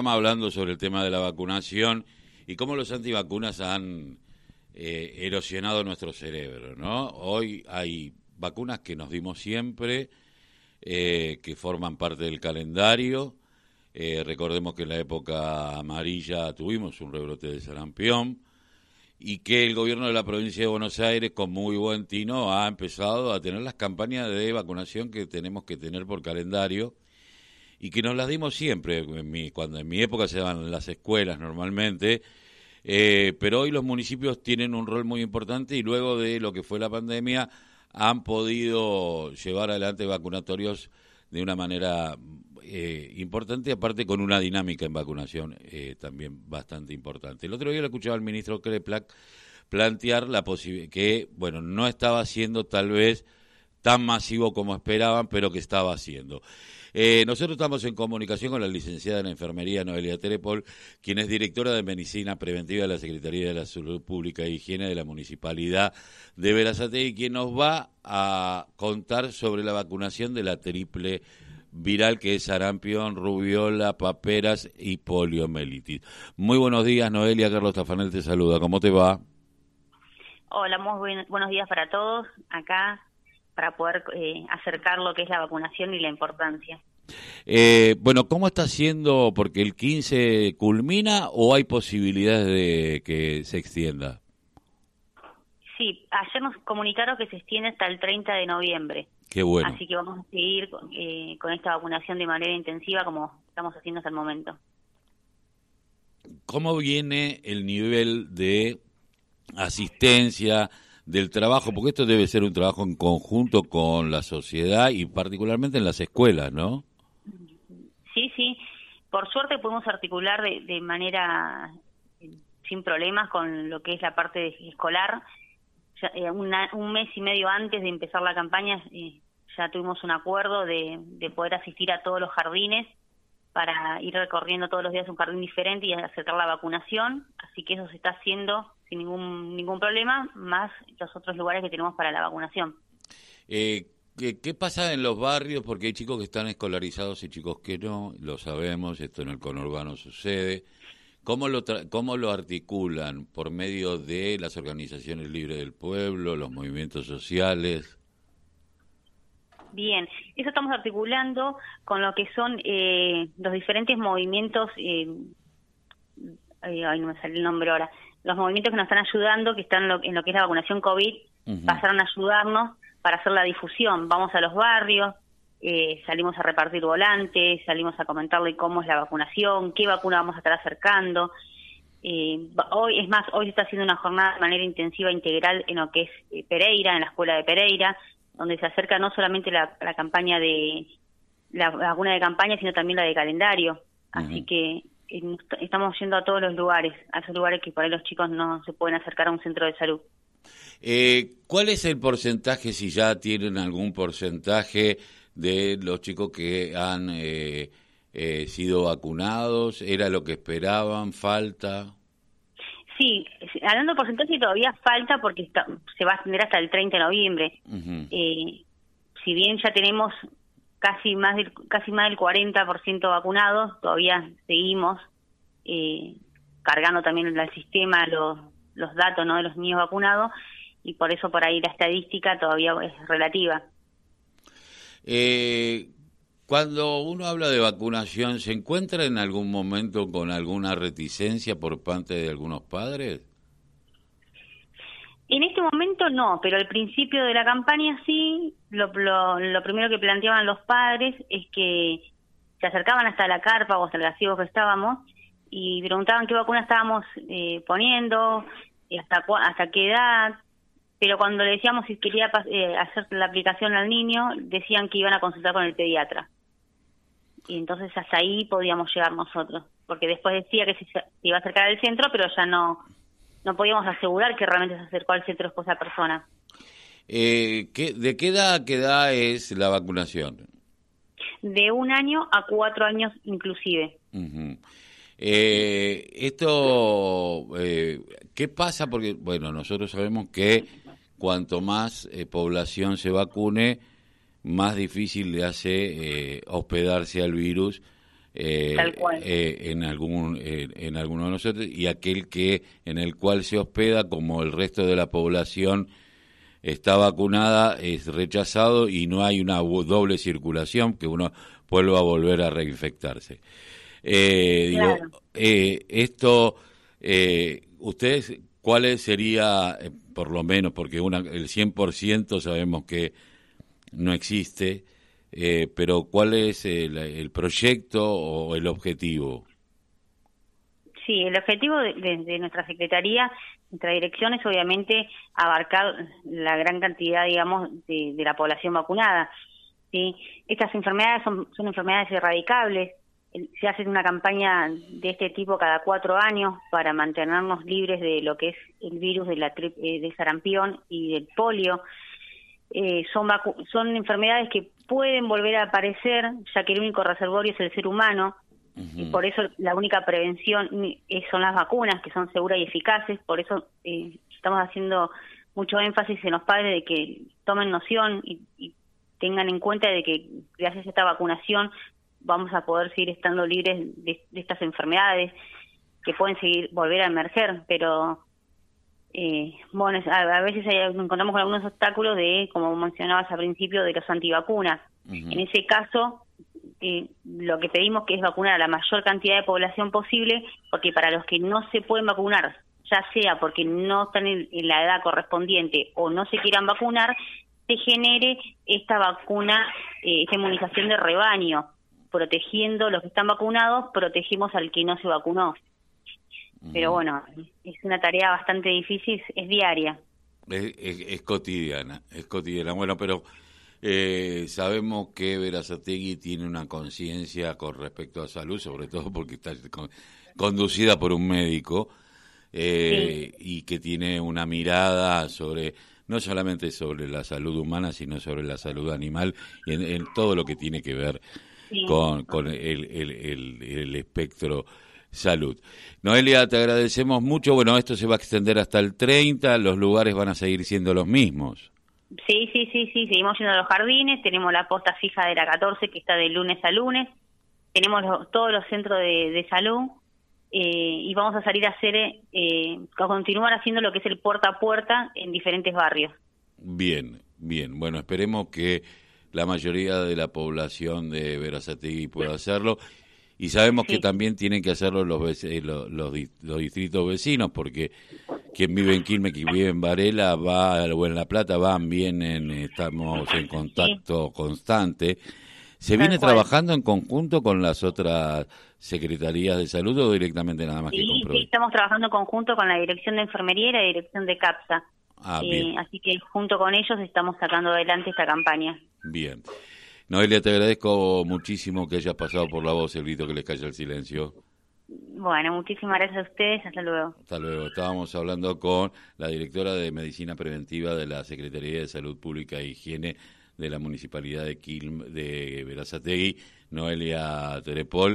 Estamos hablando sobre el tema de la vacunación y cómo los antivacunas han eh, erosionado nuestro cerebro, ¿no? Hoy hay vacunas que nos dimos siempre, eh, que forman parte del calendario. Eh, recordemos que en la época amarilla tuvimos un rebrote de sarampión y que el gobierno de la provincia de Buenos Aires, con muy buen tino, ha empezado a tener las campañas de vacunación que tenemos que tener por calendario y que nos las dimos siempre, en mi, cuando en mi época se daban las escuelas normalmente, eh, pero hoy los municipios tienen un rol muy importante y luego de lo que fue la pandemia han podido llevar adelante vacunatorios de una manera eh, importante, aparte con una dinámica en vacunación eh, también bastante importante. El otro día lo escuchaba al ministro Kreplak plantear la que, bueno, no estaba siendo tal vez tan masivo como esperaban, pero que estaba haciendo. Eh, nosotros estamos en comunicación con la licenciada en Enfermería Noelia Terepol, quien es directora de Medicina Preventiva de la Secretaría de la Salud Pública e Higiene de la Municipalidad de Verazate y quien nos va a contar sobre la vacunación de la triple viral que es sarampión, rubiola, paperas y poliomielitis. Muy buenos días, Noelia. Carlos Tafanel te saluda. ¿Cómo te va? Hola, muy buenos días para todos. Acá para poder eh, acercar lo que es la vacunación y la importancia. Eh, bueno, ¿cómo está siendo? Porque el 15 culmina o hay posibilidades de que se extienda. Sí, ayer nos comunicaron que se extiende hasta el 30 de noviembre. Qué bueno. Así que vamos a seguir eh, con esta vacunación de manera intensiva como estamos haciendo hasta el momento. ¿Cómo viene el nivel de asistencia, del trabajo, porque esto debe ser un trabajo en conjunto con la sociedad y particularmente en las escuelas, ¿no? Sí, sí. Por suerte podemos articular de, manera eh, sin problemas con lo que es la parte escolar. Eh, un mes y medio antes de empezar la campaña eh, ya tuvimos un acuerdo de, de poder asistir a todos los jardines para ir recorriendo todos los días un jardín diferente y acercar la vacunación. Así que eso se está haciendo sin ningún, ningún problema, más los otros lugares que tenemos para la vacunación. Eh, ¿qué, pasa en los barrios? Porque hay chicos que están escolarizados y chicos que no, lo sabemos, esto en el conurbano sucede. ¿Cómo lo, ¿Cómo lo articulan? ¿Por medio de las organizaciones libres del pueblo, los movimientos sociales? Bien, eso estamos articulando con lo que son eh, los diferentes movimientos, eh, ay, no me sale el nombre ahora, los movimientos que nos están ayudando, que están en lo, que es la vacunación COVID, pasaron a ayudarnos para hacer la difusión. Vamos a los barrios, eh, salimos a repartir volantes, salimos a comentarle cómo es la vacunación, qué vacuna vamos a estar acercando. Eh, hoy, es más, hoy se está haciendo una jornada de manera intensiva integral en lo que es eh, Pereira, en la escuela de Pereira, donde se acerca no solamente la, campaña de la vacuna de campaña, sino también la de calendario. Así que estamos yendo a todos los lugares, a esos lugares que por ahí los chicos no se pueden acercar a un centro de salud. Eh, ¿Cuál es el porcentaje, si ya tienen algún porcentaje de los chicos que han eh, eh, sido vacunados? ¿Era lo que esperaban? ¿Falta? Sí, hablando de porcentaje todavía falta porque se va a extender hasta el 30 de noviembre. si bien ya tenemos casi más del, casi más del 40% vacunados, todavía seguimos eh, cargando también el sistema los, los datos ¿no? de los niños vacunados y por eso por ahí la estadística todavía es relativa. Eh, cuando uno habla de vacunación, ¿se encuentra en algún momento con alguna reticencia por parte de algunos padres? En este momento no, pero al principio de la campaña sí. Lo, lo, primero que planteaban los padres es que se acercaban hasta la carpa o hasta el gazebo que estábamos y preguntaban qué vacuna estábamos eh, poniendo, y hasta, hasta qué edad. Pero cuando le decíamos si quería eh, hacer la aplicación al niño, decían que iban a consultar con el pediatra. Y entonces hasta ahí podíamos llegar nosotros, porque después decía que se iba a acercar al centro, pero ya no no podíamos asegurar que realmente se acercó al centro esa persona. Eh, ¿De qué edad qué edad es la vacunación? De un año a cuatro años inclusive. eh, esto, eh, ¿qué pasa? Porque, bueno, nosotros sabemos que cuanto más eh, población se vacune, más difícil le hace eh, hospedarse al virus eh, eh, en algún eh, en alguno de nosotros y aquel que en el cual se hospeda como el resto de la población está vacunada es rechazado y no hay una doble circulación que uno vuelva a volver a reinfectarse. Digo esto ustedes cuáles sería por lo menos porque una el 100% sabemos que no existe eh, pero ¿cuál es el, proyecto o el objetivo? Sí, el objetivo de, nuestra Secretaría, nuestra dirección es obviamente abarcar la gran cantidad, digamos, de, la población vacunada. ¿sí? Estas enfermedades son, enfermedades erradicables, se hace una campaña de este tipo cada cuatro años para mantenernos libres de lo que es el virus de la eh, de sarampión y del polio. Eh, son, son enfermedades que pueden volver a aparecer, ya que el único reservorio es el ser humano, y por eso la única prevención son las vacunas, que son seguras y eficaces, por eso eh, estamos haciendo mucho énfasis en los padres de que tomen noción y, tengan en cuenta de que gracias a esta vacunación vamos a poder seguir estando libres de, de estas enfermedades que pueden seguir volver a emerger, pero eh, bueno, a, veces encontramos con algunos obstáculos de, como mencionabas al principio, de los antivacunas. En ese caso, eh, lo que pedimos que es vacunar a la mayor cantidad de población posible, porque para los que no se pueden vacunar, ya sea porque no están en, la edad correspondiente o no se quieran vacunar, se genere esta vacuna, eh, esta inmunización de rebaño, protegiendo a los que están vacunados, protegemos al que no se vacunó. Pero bueno, es una tarea bastante difícil, es diaria. Es, cotidiana, es cotidiana. Bueno, pero eh, sabemos que Verazategui tiene una conciencia con respecto a salud, sobre todo porque está conducida por un médico eh, y que tiene una mirada sobre no solamente sobre la salud humana, sino sobre la salud animal y en, todo lo que tiene que ver con, con el, el, el espectro salud. Noelia, te agradecemos mucho. Bueno, esto se va a extender hasta el 30, los lugares van a seguir siendo los mismos. Sí, sí, sí, sí, seguimos yendo a los jardines, tenemos la posta fija de la 14 que está de lunes a lunes, tenemos todos los centros de, salud eh, y vamos a salir a hacer, eh, a continuar haciendo lo que es el puerta a puerta en diferentes barrios. Bien, bien. Bueno, esperemos que la mayoría de la población de Verazategui pueda hacerlo y sabemos que también tienen que hacerlo los, eh, los, los, distritos vecinos, porque quien vive en Quilmes, quien vive en Varela, va o en La Plata, van, vienen, estamos en contacto constante. ¿Se viene trabajando en conjunto con las otras secretarías de salud o directamente nada más que con Sí, estamos trabajando en conjunto con la Dirección de Enfermería y la Dirección de CAPSA. Ah, eh, así que junto con ellos estamos sacando adelante esta campaña. Bien. Noelia, te agradezco muchísimo que hayas pasado por la voz el grito que les calla el silencio. Bueno, muchísimas gracias a ustedes. Hasta luego. Hasta luego. Estábamos hablando con la directora de Medicina Preventiva de la Secretaría de Salud Pública e Higiene de la Municipalidad de Quilm de Verazategui, Noelia Terepol.